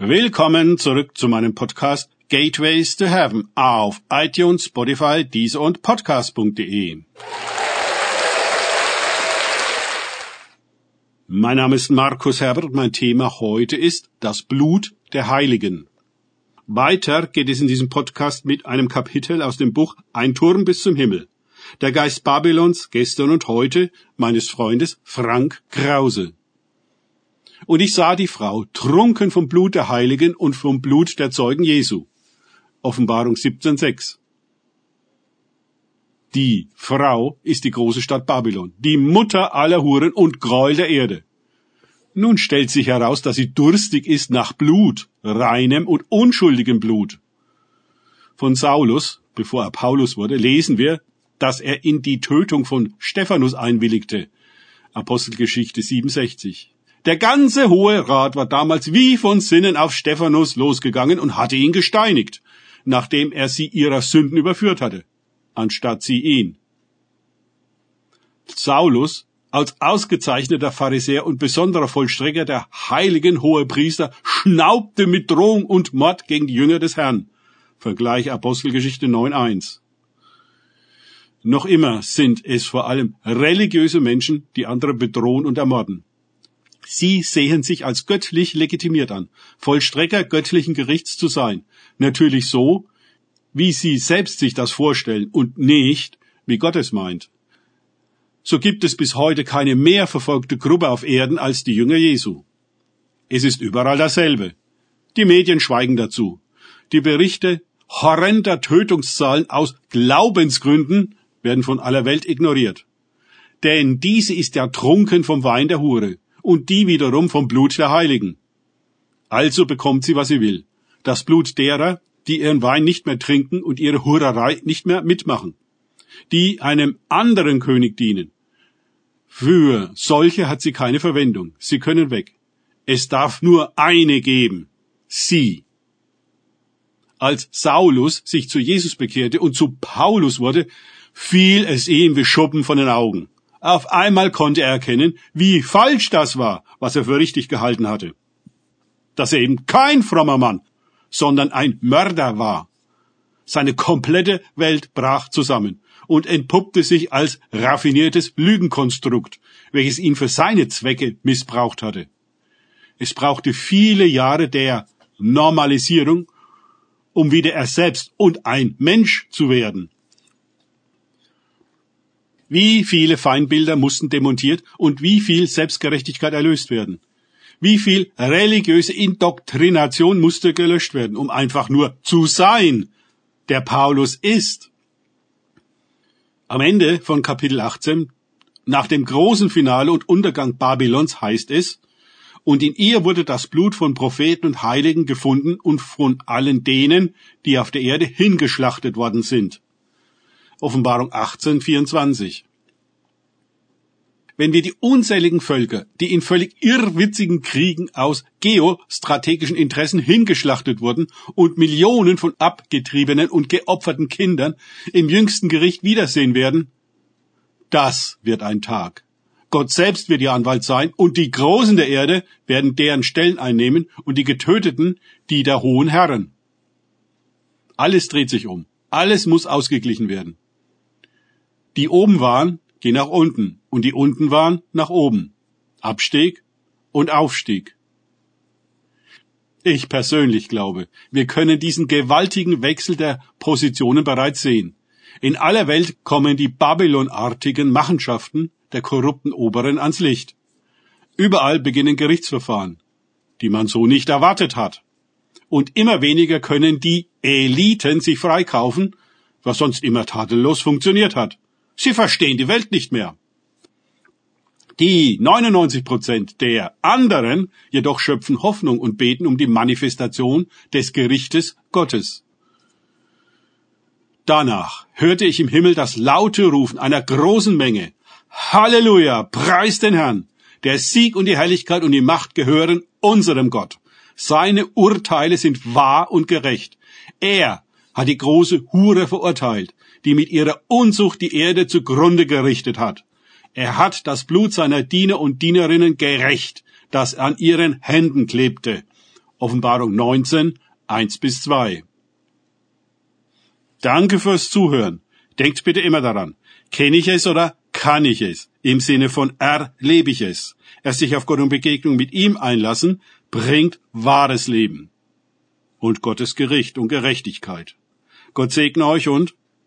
Willkommen zurück zu meinem Podcast Gateways to Heaven auf iTunes, Spotify, Deezer und Podcast.de. Mein Name ist Markus Herbert. Mein Thema heute ist das Blut der Heiligen. Weiter geht es in diesem Podcast mit einem Kapitel aus dem Buch Ein Turm bis zum Himmel. Der Geist Babylons gestern und heute meines Freundes Frank Krause. Und ich sah die Frau trunken vom Blut der Heiligen und vom Blut der Zeugen Jesu. Offenbarung 17,6. Die Frau ist die große Stadt Babylon, die Mutter aller Huren und Gräuel der Erde. Nun stellt sich heraus, dass sie durstig ist nach Blut, reinem und unschuldigem Blut. Von Saulus, bevor er Paulus wurde, lesen wir, dass er in die Tötung von Stephanus einwilligte. Apostelgeschichte 67. Der ganze Hohe Rat war damals wie von Sinnen auf Stephanus losgegangen und hatte ihn gesteinigt, nachdem er sie ihrer Sünden überführt hatte, anstatt sie ihn. Saulus, als ausgezeichneter Pharisäer und besonderer Vollstrecker der heiligen Hohepriester, schnaubte mit Drohung und Mord gegen die Jünger des Herrn. Vergleich Apostelgeschichte 9.1. Noch immer sind es vor allem religiöse Menschen, die andere bedrohen und ermorden. Sie sehen sich als göttlich legitimiert an, Vollstrecker göttlichen Gerichts zu sein. Natürlich so, wie sie selbst sich das vorstellen und nicht, wie Gott es meint. So gibt es bis heute keine mehr verfolgte Gruppe auf Erden als die Jünger Jesu. Es ist überall dasselbe. Die Medien schweigen dazu. Die Berichte horrender Tötungszahlen aus Glaubensgründen werden von aller Welt ignoriert. Denn diese ist ja trunken vom Wein der Hure und die wiederum vom Blut der Heiligen. Also bekommt sie, was sie will. Das Blut derer, die ihren Wein nicht mehr trinken und ihre Hurerei nicht mehr mitmachen. Die einem anderen König dienen. Für solche hat sie keine Verwendung. Sie können weg. Es darf nur eine geben. Sie. Als Saulus sich zu Jesus bekehrte und zu Paulus wurde, fiel es ihm wie Schuppen von den Augen. Auf einmal konnte er erkennen, wie falsch das war, was er für richtig gehalten hatte. Dass er eben kein frommer Mann, sondern ein Mörder war. Seine komplette Welt brach zusammen und entpuppte sich als raffiniertes Lügenkonstrukt, welches ihn für seine Zwecke missbraucht hatte. Es brauchte viele Jahre der Normalisierung, um wieder er selbst und ein Mensch zu werden. Wie viele Feindbilder mussten demontiert und wie viel Selbstgerechtigkeit erlöst werden? Wie viel religiöse Indoktrination musste gelöscht werden, um einfach nur zu sein, der Paulus ist? Am Ende von Kapitel 18, nach dem großen Finale und Untergang Babylons heißt es, und in ihr wurde das Blut von Propheten und Heiligen gefunden und von allen denen, die auf der Erde hingeschlachtet worden sind. Offenbarung 18, 24. Wenn wir die unzähligen Völker, die in völlig irrwitzigen Kriegen aus geostrategischen Interessen hingeschlachtet wurden und Millionen von abgetriebenen und geopferten Kindern im jüngsten Gericht wiedersehen werden, das wird ein Tag. Gott selbst wird ihr Anwalt sein und die Großen der Erde werden deren Stellen einnehmen und die Getöteten die der hohen Herren. Alles dreht sich um. Alles muss ausgeglichen werden. Die oben waren, gehen nach unten und die unten waren, nach oben. Abstieg und Aufstieg. Ich persönlich glaube, wir können diesen gewaltigen Wechsel der Positionen bereits sehen. In aller Welt kommen die Babylonartigen Machenschaften der korrupten Oberen ans Licht. Überall beginnen Gerichtsverfahren, die man so nicht erwartet hat. Und immer weniger können die Eliten sich freikaufen, was sonst immer tadellos funktioniert hat. Sie verstehen die Welt nicht mehr. Die 99 Prozent der anderen jedoch schöpfen Hoffnung und beten um die Manifestation des Gerichtes Gottes. Danach hörte ich im Himmel das laute Rufen einer großen Menge. Halleluja, preis den Herrn. Der Sieg und die Herrlichkeit und die Macht gehören unserem Gott. Seine Urteile sind wahr und gerecht. Er hat die große Hure verurteilt die mit ihrer Unzucht die Erde zugrunde gerichtet hat. Er hat das Blut seiner Diener und Dienerinnen gerecht, das an ihren Händen klebte. Offenbarung 19, 1 bis 2. Danke fürs Zuhören. Denkt bitte immer daran. Kenne ich es oder kann ich es? Im Sinne von erlebe ich es. Erst sich auf Gott und Begegnung mit ihm einlassen, bringt wahres Leben. Und Gottes Gericht und Gerechtigkeit. Gott segne euch und